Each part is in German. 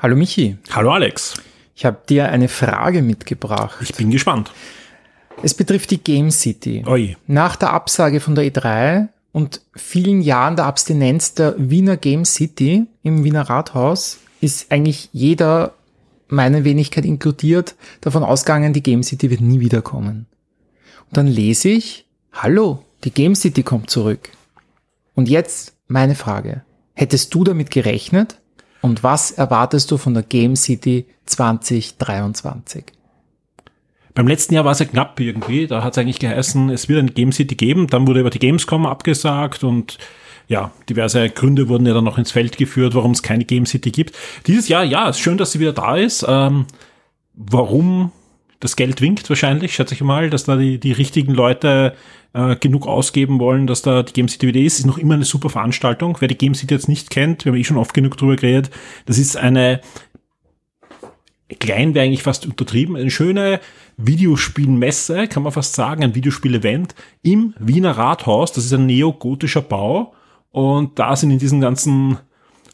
Hallo Michi. Hallo Alex. Ich habe dir eine Frage mitgebracht. Ich bin gespannt. Es betrifft die Game City. Oi. Nach der Absage von der E3 und vielen Jahren der Abstinenz der Wiener Game City im Wiener Rathaus ist eigentlich jeder, meine Wenigkeit inkludiert, davon ausgegangen, die Game City wird nie wiederkommen. Und dann lese ich, hallo, die Game City kommt zurück. Und jetzt meine Frage. Hättest du damit gerechnet? Und was erwartest du von der Game City 2023? Beim letzten Jahr war es ja knapp irgendwie. Da hat es eigentlich geheißen, es wird eine Game City geben. Dann wurde über die Gamescom abgesagt und ja, diverse Gründe wurden ja dann noch ins Feld geführt, warum es keine Game City gibt. Dieses Jahr, ja, ist schön, dass sie wieder da ist. Ähm, warum das Geld winkt wahrscheinlich, schätze ich mal, dass da die, die richtigen Leute äh, genug ausgeben wollen, dass da die Game City wieder ist. Ist noch immer eine super Veranstaltung. Wer die Game City jetzt nicht kennt, wir haben eh schon oft genug drüber geredet, das ist eine klein wäre eigentlich fast untertrieben, eine schöne Videospielmesse, kann man fast sagen, ein Videospiel-Event im Wiener Rathaus. Das ist ein neogotischer Bau und da sind in diesen ganzen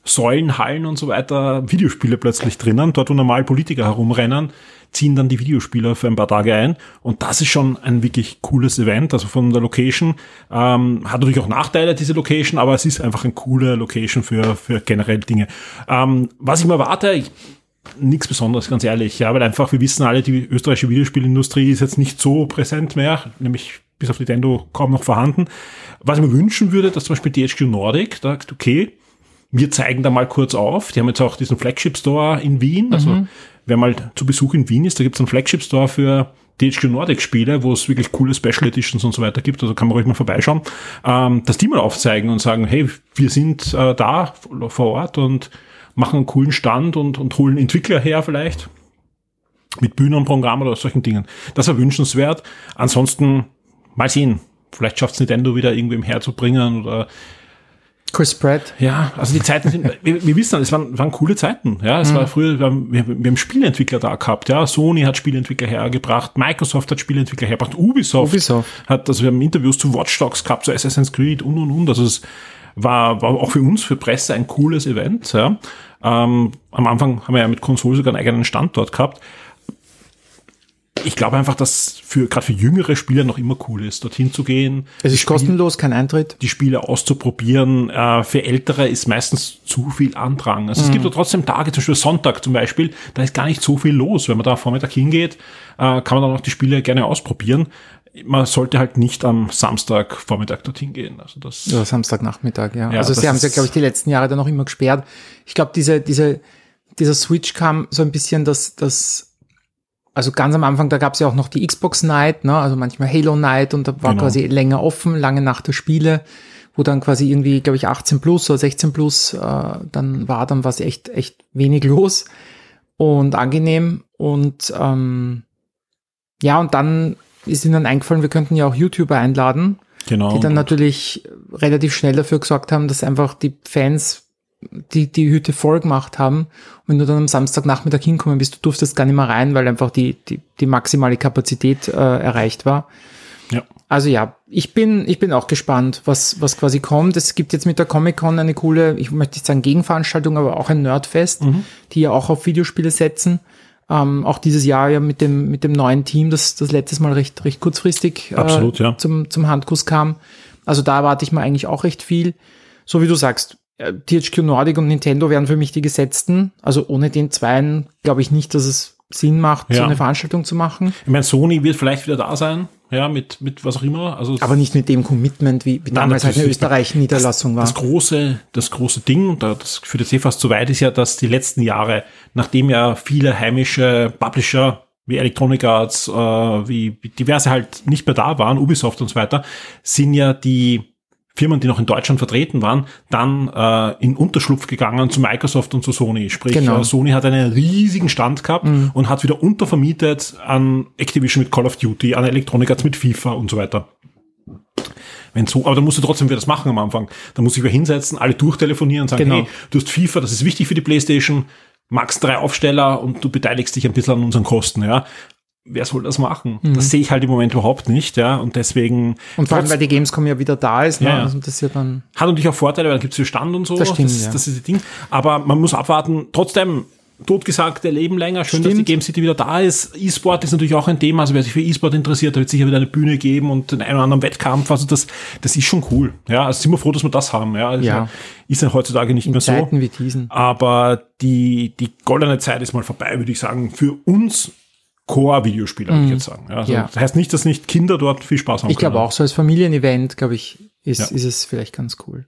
Säulen, Hallen und so weiter Videospiele plötzlich drinnen. Dort, wo normal Politiker herumrennen, ziehen dann die Videospieler für ein paar Tage ein. Und das ist schon ein wirklich cooles Event. Also von der Location ähm, hat natürlich auch Nachteile, diese Location, aber es ist einfach eine coole Location für, für generell Dinge. Ähm, was ich mir erwarte, nichts Besonderes, ganz ehrlich. Ja, weil einfach, wir wissen alle, die österreichische Videospielindustrie ist jetzt nicht so präsent mehr, nämlich bis auf Nintendo kaum noch vorhanden. Was ich mir wünschen würde, dass zum Beispiel DHQ Nordic sagt, okay, wir zeigen da mal kurz auf. Die haben jetzt auch diesen Flagship Store in Wien. Also mhm. Wer mal zu Besuch in Wien ist, da gibt es einen Flagship Store für DHQ Nordic Spiele, wo es wirklich coole Special Editions und so weiter gibt. Also kann man ruhig mal vorbeischauen. Ähm, dass die mal aufzeigen und sagen, hey, wir sind äh, da vor Ort und machen einen coolen Stand und, und holen Entwickler her vielleicht mit Bühnenprogramm oder solchen Dingen. Das war wünschenswert. Ansonsten mal sehen. Vielleicht schafft es Nintendo wieder irgendwem herzubringen oder Chris Pratt. Ja, also die Zeiten sind, wir, wir wissen, es waren, waren coole Zeiten. Ja, es mhm. war früher, wir haben, wir, haben Spieleentwickler da gehabt. Ja, Sony hat Spieleentwickler hergebracht, Microsoft hat Spieleentwickler hergebracht, Ubisoft, Ubisoft. hat, also wir haben Interviews zu Watch Dogs gehabt, zu Assassin's Creed und und und. Also es war, war auch für uns, für Presse ein cooles Event. Ja. Ähm, am Anfang haben wir ja mit Konsole sogar einen eigenen Standort gehabt. Ich glaube einfach, dass für gerade für jüngere Spieler noch immer cool ist, dorthin zu gehen. Es ist Spiel, kostenlos, kein Eintritt. Die Spiele auszuprobieren. Äh, für Ältere ist meistens zu viel Andrang. Also mhm. es gibt ja trotzdem Tage, zum Beispiel Sonntag zum Beispiel, da ist gar nicht so viel los. Wenn man da am Vormittag hingeht, äh, kann man dann auch die Spiele gerne ausprobieren man sollte halt nicht am Samstag Vormittag dorthin gehen. Also das ja, Samstagnachmittag, ja. ja also sie haben es ja, glaube ich, die letzten Jahre dann noch immer gesperrt. Ich glaube, diese, diese, dieser Switch kam so ein bisschen, dass das, also ganz am Anfang, da gab es ja auch noch die Xbox Night, ne? also manchmal Halo Night und da war genau. quasi länger offen, lange nach der Spiele, wo dann quasi irgendwie, glaube ich, 18 plus oder 16 plus, äh, dann war dann was echt, echt wenig los und angenehm und ähm, ja, und dann ist ihnen dann eingefallen, wir könnten ja auch YouTuber einladen, genau. die dann natürlich relativ schnell dafür gesorgt haben, dass einfach die Fans die, die Hütte voll gemacht haben. Und wenn du dann am Samstagnachmittag hinkommen bist, du durftest gar nicht mehr rein, weil einfach die, die, die maximale Kapazität äh, erreicht war. Ja. Also ja, ich bin, ich bin auch gespannt, was, was quasi kommt. Es gibt jetzt mit der Comic-Con eine coole, ich möchte nicht sagen Gegenveranstaltung, aber auch ein Nerdfest, mhm. die ja auch auf Videospiele setzen. Ähm, auch dieses Jahr ja mit dem, mit dem neuen Team, das das letztes Mal recht, recht kurzfristig äh, Absolut, ja. zum, zum Handkuss kam. Also da erwarte ich mal eigentlich auch recht viel. So wie du sagst, äh, THQ Nordic und Nintendo wären für mich die Gesetzten. Also ohne den Zweien glaube ich nicht, dass es Sinn macht, ja. so eine Veranstaltung zu machen. Ich meine, Sony wird vielleicht wieder da sein, ja, mit, mit was auch immer. Also Aber nicht mit dem Commitment, wie, wie damals halt eine Österreich-Niederlassung war. Das große, das große Ding, das führt jetzt eh fast zu weit, ist ja, dass die letzten Jahre, nachdem ja viele heimische Publisher wie Electronic Arts, äh, wie diverse halt nicht mehr da waren, Ubisoft und so weiter, sind ja die Firmen, die noch in Deutschland vertreten waren, dann äh, in Unterschlupf gegangen zu Microsoft und zu Sony. Sprich, genau. äh, Sony hat einen riesigen Stand gehabt mhm. und hat wieder untervermietet an Activision mit Call of Duty, an Electronic Arts mit FIFA und so weiter. Wenn so, aber dann musst du trotzdem wieder das machen am Anfang. Da muss ich wieder hinsetzen, alle durchtelefonieren und sagen, genau. hey, du hast FIFA, das ist wichtig für die Playstation, magst drei Aufsteller und du beteiligst dich ein bisschen an unseren Kosten, ja wer soll das machen? Mhm. Das sehe ich halt im Moment überhaupt nicht, ja, und deswegen. Und vor allem, weil die Gamescom ja wieder da ist, ne? ja, Also das ja dann. Hat natürlich auch Vorteile, weil dann gibt es Stand und so. Das stimmt, das, ja. das ist das Ding. Aber man muss abwarten. Trotzdem, totgesagte Leben länger. Schön, Stimmt. dass die Game City wieder da ist. E-Sport ist natürlich auch ein Thema. Also wer sich für E-Sport interessiert, da wird sicher wieder eine Bühne geben und den einen oder anderen Wettkampf. Also das, das ist schon cool. Ja, also sind wir froh, dass wir das haben. Ja, also Ja. ist ja heutzutage nicht In mehr so. Zeiten wie diesen. Aber die, die goldene Zeit ist mal vorbei, würde ich sagen, für uns Core-Videospieler, würde ich jetzt sagen. Also Mhm. Ja. Das heißt nicht, dass nicht Kinder dort viel Spaß haben Ich glaube auch, so als Familienevent, glaube ich, ist, Ja. ist es vielleicht ganz cool.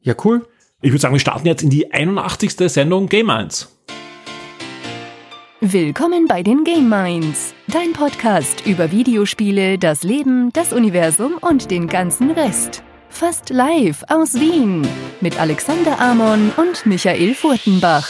Ja, cool. Ich würde sagen, wir starten jetzt in die 81. Sendung Game 1. Willkommen bei den Game Minds, dein Podcast über Videospiele, das Leben, das Universum und den ganzen Rest. Fast live aus Wien mit Alexander Amon und Michael Furtenbach.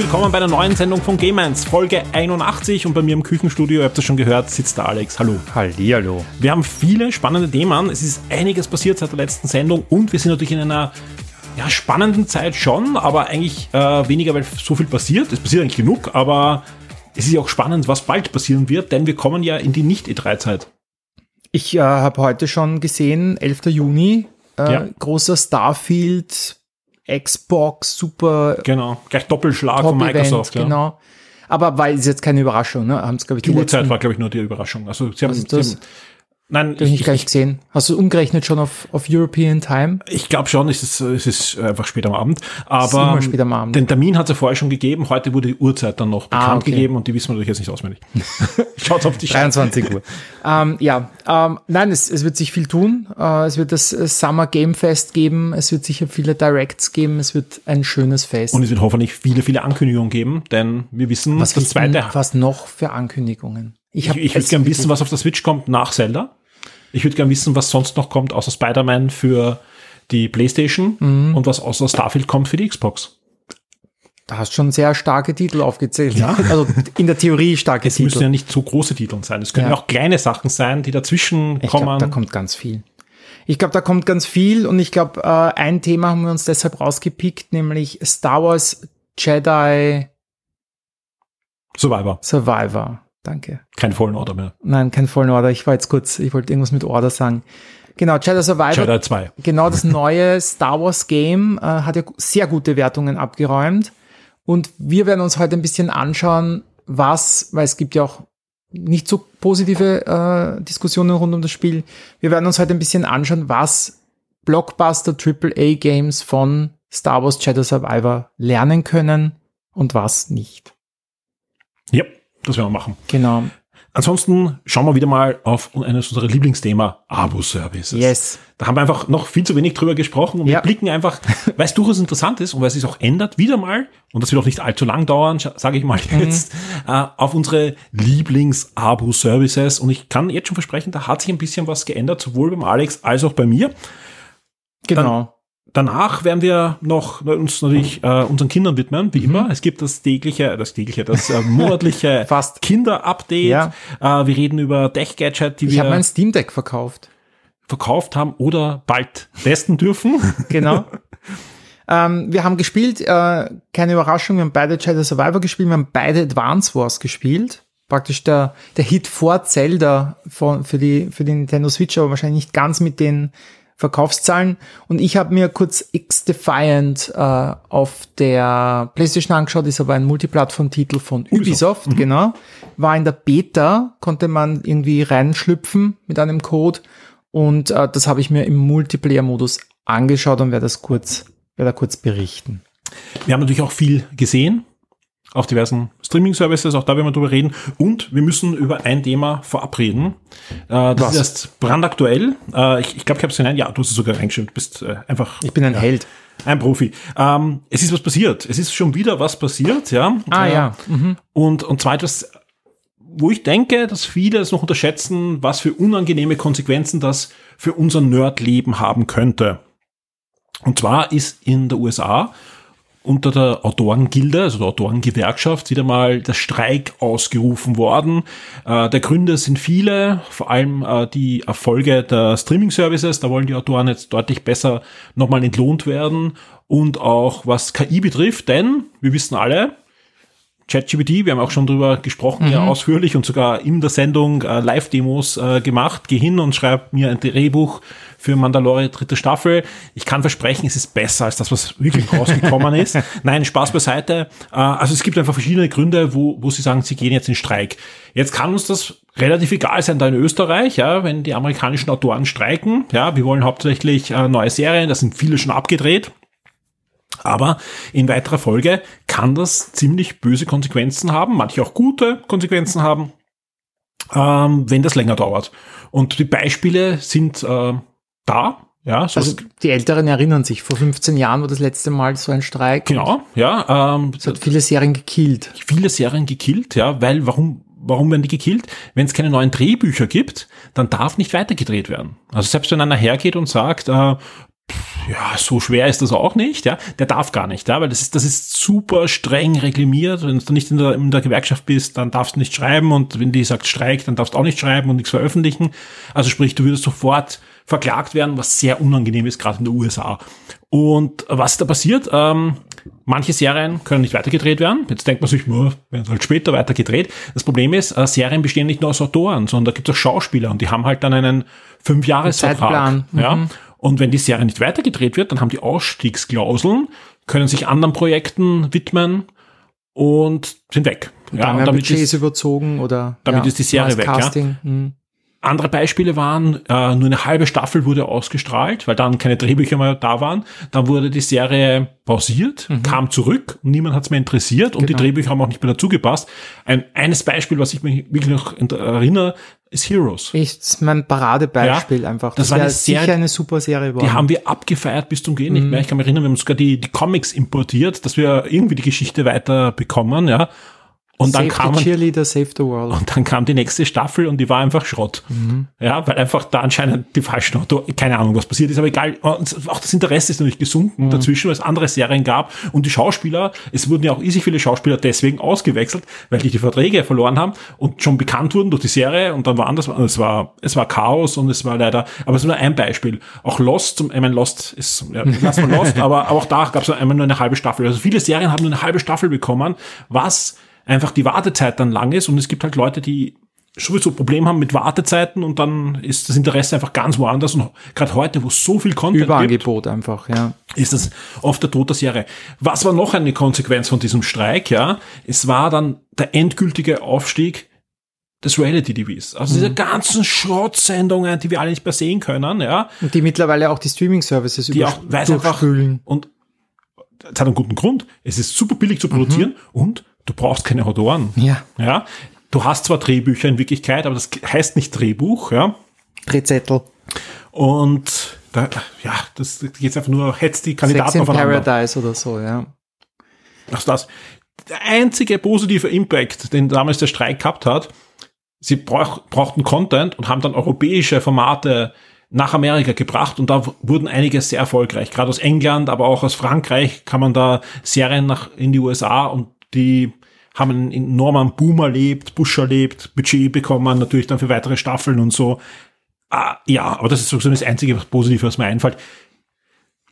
Willkommen bei einer neuen Sendung von Game 1, Folge 81 und bei mir im Küchenstudio, ihr habt das schon gehört, sitzt der Alex. Hallo. Hallihallo. Wir haben viele spannende Themen, es ist einiges passiert seit der letzten Sendung und wir sind natürlich in einer ja, spannenden Zeit schon, aber eigentlich äh, weniger, weil so viel passiert. Es passiert eigentlich genug, aber es ist ja auch spannend, was bald passieren wird, denn wir kommen ja in die Nicht-E3-Zeit. Ich äh, habe heute schon gesehen, 11. Juni, äh, Ja. großer Starfield, Xbox, super Genau, gleich Doppelschlag von Microsoft. ja. genau. Aber weil ist jetzt keine Überraschung, ne? Haben es, glaube ich, Die Uhrzeit letzten- war, glaube ich, nur die Überraschung. Also, sie haben, ist sie das? haben Nein, ich nicht gleich gesehen. Hast du umgerechnet schon auf, auf European Time? Ich glaube schon, es ist, es ist einfach spät am Abend. Aber spät am Abend. den Termin hat es ja vorher schon gegeben. Heute wurde die Uhrzeit dann noch bekannt Ah, okay. gegeben und die wissen wir natürlich jetzt nicht auswendig. Schaut auf die Scheiße. 23 Uhr. ähm, ja, ähm, nein, es, es wird sich viel tun. Äh, es wird das äh, Summer Game Fest geben. Es wird sicher viele Directs geben. Es wird ein schönes Fest. Und es wird hoffentlich viele, viele Ankündigungen geben, denn wir wissen, was, das zweite. was noch für Ankündigungen? Ich, hab ich würde es gerne wissen, was auf der Switch kommt nach Zelda. Ich würde gerne wissen, was sonst noch kommt außer Spider-Man für die PlayStation Mhm. und was außer Starfield kommt für die Xbox. Da hast schon sehr starke Titel aufgezählt. Also in der Theorie starke Es müssen Titel. ja nicht so große Titel sein. Es können Ja. auch kleine Sachen sein, die dazwischen Ich kommen. glaube, da kommt ganz viel. Ich glaube, da kommt ganz viel und ich glaube, äh, ein Thema haben wir uns deshalb rausgepickt, nämlich Star Wars Jedi Survivor. Survivor. Danke. Kein Fallen Order mehr. Nein, kein Fallen Order. Ich war jetzt kurz, ich wollte irgendwas mit Order sagen. Genau, Jedi Survivor. Jedi 2. Genau, das neue Star Wars Game äh, hat ja sehr gute Wertungen abgeräumt. Und wir werden uns heute ein bisschen anschauen, was, weil es gibt ja auch nicht so positive äh, Diskussionen rund um das Spiel. Wir werden uns heute ein bisschen anschauen, was Blockbuster AAA Games von Star Wars Jedi Survivor lernen können und was nicht. Ja, das werden wir machen. Genau. Ansonsten schauen wir wieder mal auf eines unserer Lieblingsthema, Abo-Services. Yes. Da haben wir einfach noch viel zu wenig drüber gesprochen und Ja. wir blicken einfach, weil es durchaus interessant ist und weil es sich auch ändert, wieder mal, und das wird auch nicht allzu lang dauern, sage ich mal Mhm. jetzt, äh, auf unsere Lieblings-Abo-Services. Und ich kann jetzt schon versprechen, da hat sich ein bisschen was geändert, sowohl beim Alex als auch bei mir. Genau. Danach werden wir noch uns natürlich äh, unseren Kindern widmen, Mhm. wie immer. Es gibt das tägliche, das tägliche, das äh, monatliche Fast. Kinder-Update. Ja. Äh, wir reden über Tech-Gadget, die ich habe wir mein Steam Deck verkauft. verkauft haben oder bald testen dürfen. Genau. ähm, wir haben gespielt, äh, keine Überraschung, wir haben beide Jedi Survivor gespielt, wir haben beide Advance Wars gespielt. Praktisch der, der Hit vor Zelda von, für, die, für die Nintendo Switch, aber wahrscheinlich nicht ganz mit den Verkaufszahlen. Und ich habe mir kurz X-Defiant äh, auf der PlayStation angeschaut, ist aber ein Multiplattform-Titel von Ubisoft, genau. War in der Beta, konnte man irgendwie reinschlüpfen mit einem Code. Und äh, das habe ich mir im Multiplayer-Modus angeschaut und werde das kurz, werde da kurz berichten. Wir haben natürlich auch viel gesehen auf diversen Streaming-Services, auch da werden wir drüber reden. Und wir müssen über ein Thema verabreden. Äh, das Was? ist erst brandaktuell. Äh, ich ich glaube, ich habe es genannt. Ja, du hast es sogar reingeschrieben. Du bist äh, einfach Ich bin ein Held. ein Profi. Ähm, es ist was passiert. Es ist schon wieder was passiert, ja. Ah Äh, ja. Mhm. Und, und zwar etwas, wo ich denke, dass viele es noch unterschätzen, was für unangenehme Konsequenzen das für unser Nerdleben haben könnte. Und zwar ist in der USA unter der Autorengilde, also der Autorengewerkschaft, wieder mal der Streik ausgerufen worden. Äh, der Gründe sind viele, vor allem äh, die Erfolge der Streaming-Services. Da wollen die Autoren jetzt deutlich besser nochmal entlohnt werden. Und auch was KI betrifft, denn wir wissen alle, ChatGPT, wir haben auch schon drüber gesprochen, mhm. ja ausführlich und sogar in der Sendung äh, Live-Demos äh, gemacht. Geh hin und schreib mir ein Drehbuch für Mandalore dritte Staffel. Ich kann versprechen, es ist besser als das, was wirklich rausgekommen ist. Nein, Spaß beiseite. Äh, also es gibt einfach verschiedene Gründe, wo, wo sie sagen, sie gehen jetzt in Streik. Jetzt kann uns das relativ egal sein da in Österreich, ja, wenn die amerikanischen Autoren streiken. Ja, wir wollen hauptsächlich äh, neue Serien, da sind viele schon abgedreht. Aber in weiterer Folge kann das ziemlich böse Konsequenzen haben, manche auch gute Konsequenzen haben, ähm, wenn das länger dauert. Und die Beispiele sind äh, da. Ja, so also die Älteren erinnern sich, vor 15 Jahren war das letzte Mal so ein Streik. Genau, ja. Ähm, es hat viele Serien gekillt. Viele Serien gekillt, ja, weil warum, warum werden die gekillt? Wenn es keine neuen Drehbücher gibt, dann darf nicht weitergedreht werden. Also selbst wenn einer hergeht und sagt, äh, ja, so schwer ist das auch nicht, ja. Der darf gar nicht, ja, weil das ist, das ist super streng reklamiert. Wenn du nicht in der, in der Gewerkschaft bist, dann darfst du nicht schreiben und wenn die sagt Streik, dann darfst du auch nicht schreiben und nichts veröffentlichen. Also sprich, du würdest sofort verklagt werden, was sehr unangenehm ist, gerade in den USA. Und was da passiert? Ähm, manche Serien können nicht weitergedreht werden. Jetzt denkt man sich, werden halt später weitergedreht. Das Problem ist, äh, Serien bestehen nicht nur aus Autoren, sondern da gibt es auch Schauspieler und die haben halt dann einen Fünfjahresvertrag. Ja. Mhm. Und wenn die Serie nicht weitergedreht wird, dann haben die Ausstiegsklauseln, können sich anderen Projekten widmen und sind weg. Ja, und damit Budgets ist, überzogen oder damit ja, ist die Serie weg. Casting. Ja. Mhm. Andere Beispiele waren, äh, nur eine halbe Staffel wurde ausgestrahlt, weil dann keine Drehbücher mehr da waren. Dann wurde die Serie pausiert, mhm. kam zurück, niemand hat es mehr interessiert und genau. die Drehbücher haben auch nicht mehr dazugepasst. Ein, eines Beispiel, was ich mich wirklich noch erinnere, ist Heroes. Ist mein Paradebeispiel ja, einfach. Das, das war eine sicher Serie, eine super Serie. Geworden. Die haben wir abgefeiert bis zum Gehen mhm. nicht mehr. Ich kann mich erinnern, wir haben sogar die, die Comics importiert, dass wir irgendwie die Geschichte weiter bekommen, ja. Und dann kam the Cheerleader, Save the World. Und dann kam die nächste Staffel und die war einfach Schrott. Mhm. Ja, weil einfach da anscheinend die falschen Autor, keine Ahnung, was passiert ist, aber egal. Und auch das Interesse ist natürlich gesunken mhm. dazwischen, weil es andere Serien gab. Und die Schauspieler, es wurden ja auch easy viele Schauspieler deswegen ausgewechselt, weil die die Verträge verloren haben und schon bekannt wurden durch die Serie und dann war anders, es war, es war Chaos und es war leider, aber es ist nur ein Beispiel. Auch Lost, ich meine, Lost ist, ja, lass mal Lost, aber, aber auch da gab es einmal nur eine halbe Staffel. Also viele Serien haben nur eine halbe Staffel bekommen, was einfach die Wartezeit dann lang ist und es gibt halt Leute, die sowieso Probleme haben mit Wartezeiten und dann ist das Interesse einfach ganz woanders und gerade heute, wo so viel Content Überangebot gibt, einfach, ja. Ist das oft der Tod der Serie. Was war noch eine Konsequenz von diesem Streik, ja? Es war dann der endgültige Aufstieg des Reality-TVs. Also mhm. diese ganzen Schrottsendungen, die wir alle nicht mehr sehen können, ja. Und die mittlerweile auch die Streaming-Services die auch, weiß einfach, und es hat einen guten Grund. Es ist super billig zu produzieren mhm. und du brauchst keine Autoren. Ja. Ja. Du hast zwar Drehbücher in Wirklichkeit, aber das heißt nicht Drehbuch, ja. Drehzettel. Und da, ja, das geht einfach nur, hetzt die Kandidaten Sex in aufeinander. Paradise oder so, ja. Ach, das. Der einzige positive Impact, den damals der Streik gehabt hat, sie brauch, brauchten Content und haben dann europäische Formate nach Amerika gebracht und da wurden einige sehr erfolgreich. Gerade aus England, aber auch aus Frankreich kann man da Serien nach in die USA und die haben einen enormen Boom erlebt, Bush erlebt, Budget bekommen, natürlich dann für weitere Staffeln und so. Ah, ja, aber das ist sowieso das einzige Positive, was mir einfällt.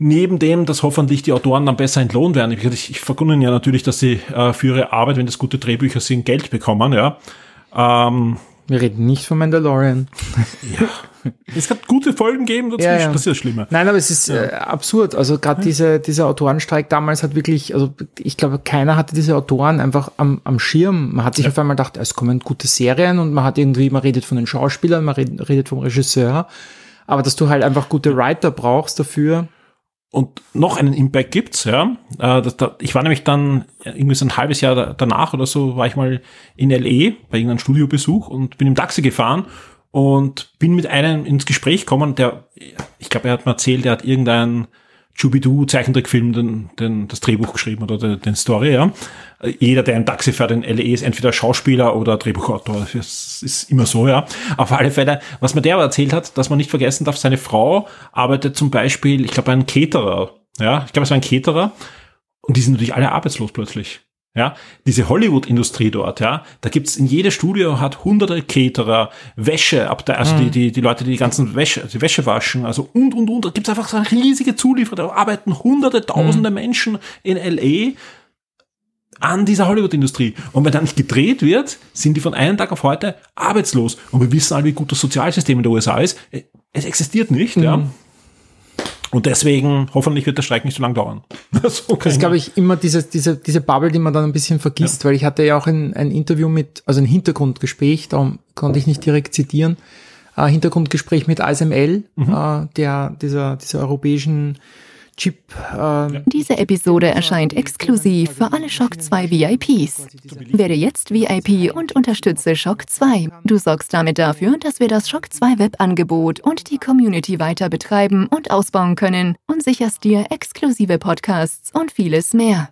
Neben dem, dass hoffentlich die Autoren dann besser entlohnt werden. Ich, ich, ich vergunne ja natürlich, dass sie äh, für ihre Arbeit, wenn das gute Drehbücher sind, Geld bekommen, ja. Ähm, wir reden nicht von Mandalorian. Ja. Es hat gute Folgen gegeben dazwischen, ja, ja. das ist das Schlimme. Nein, aber es ist ja. äh, absurd. Also gerade diese, dieser Autorenstreik damals hat wirklich, also ich glaube, keiner hatte diese Autoren einfach am, am Schirm. Man hat sich auf einmal gedacht, es kommen gute Serien und man hat irgendwie, man redet von den Schauspielern, man redet, redet vom Regisseur. Aber dass du halt einfach gute Writer brauchst dafür, und noch einen Impact gibt's, ja. Äh, ich war nämlich dann irgendwie so ein halbes Jahr danach oder so, war ich mal in LE bei irgendeinem Studiobesuch und bin im Taxi gefahren und bin mit einem ins Gespräch gekommen, der, ich glaube, er hat mir erzählt, er hat irgendeinen Jubidu Zeichentrickfilm den, den, das Drehbuch geschrieben oder den, den Story, ja. Jeder, der im Taxi fährt in LE, ist entweder Schauspieler oder Drehbuchautor. Das ist immer so, ja. Auf alle Fälle, was mir der aber erzählt hat, dass man nicht vergessen darf, seine Frau arbeitet zum Beispiel, ich glaube, ein Caterer, ja. Ich glaube, es war ein Caterer. Und die sind natürlich alle arbeitslos plötzlich. Ja, diese Hollywood-Industrie dort, ja, da gibt's in jedem Studio hat hunderte Caterer, Wäsche, ab der, also mhm. die, die, die Leute, die die ganzen Wäsche, die Wäsche waschen, also und, und, und, da gibt's einfach so eine riesige Zulieferer, da arbeiten hunderte, tausende mhm. Menschen in L.A., an dieser Hollywood-Industrie. Und wenn da nicht gedreht wird, sind die von einem Tag auf heute arbeitslos. Und wir wissen alle, wie gut das Sozialsystem in der USA ist. Es existiert nicht, mhm. ja. Und deswegen, hoffentlich wird der Streik nicht so lange dauern. so das ist, glaube ich, immer diese, diese, diese Bubble, die man dann ein bisschen vergisst, ja. weil ich hatte ja auch ein, ein Interview mit, also ein Hintergrundgespräch, darum konnte ich nicht direkt zitieren, äh, Hintergrundgespräch mit ASML, mhm. äh, der, dieser, dieser europäischen. Äh Diese Episode erscheint exklusiv für alle Shock 2 VIPs. Werde jetzt VIP und unterstütze Shock 2. Du sorgst damit dafür, dass wir das Shock 2 Webangebot und die Community weiter betreiben und ausbauen können und sicherst dir exklusive Podcasts und vieles mehr.